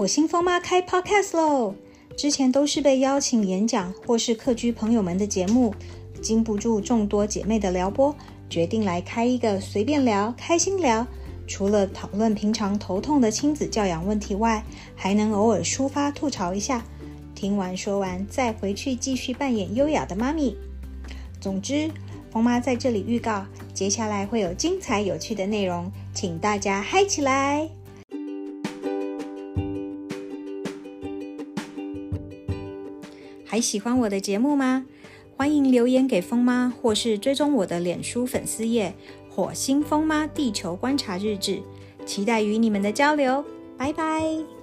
火星疯妈开 Podcast 喽！之前都是被邀请演讲或是客居朋友们的节目，经不住众多姐妹的撩拨，决定来开一个随便聊、开心聊。除了讨论平常头痛的亲子教养问题外，还能偶尔抒发吐槽一下。听完说完，再回去继续扮演优雅的妈咪。总之，疯妈在这里预告，接下来会有精彩有趣的内容，请大家嗨起来！还喜欢我的节目吗？欢迎留言给风妈，或是追踪我的脸书粉丝页“火星风妈地球观察日志”，期待与你们的交流。拜拜。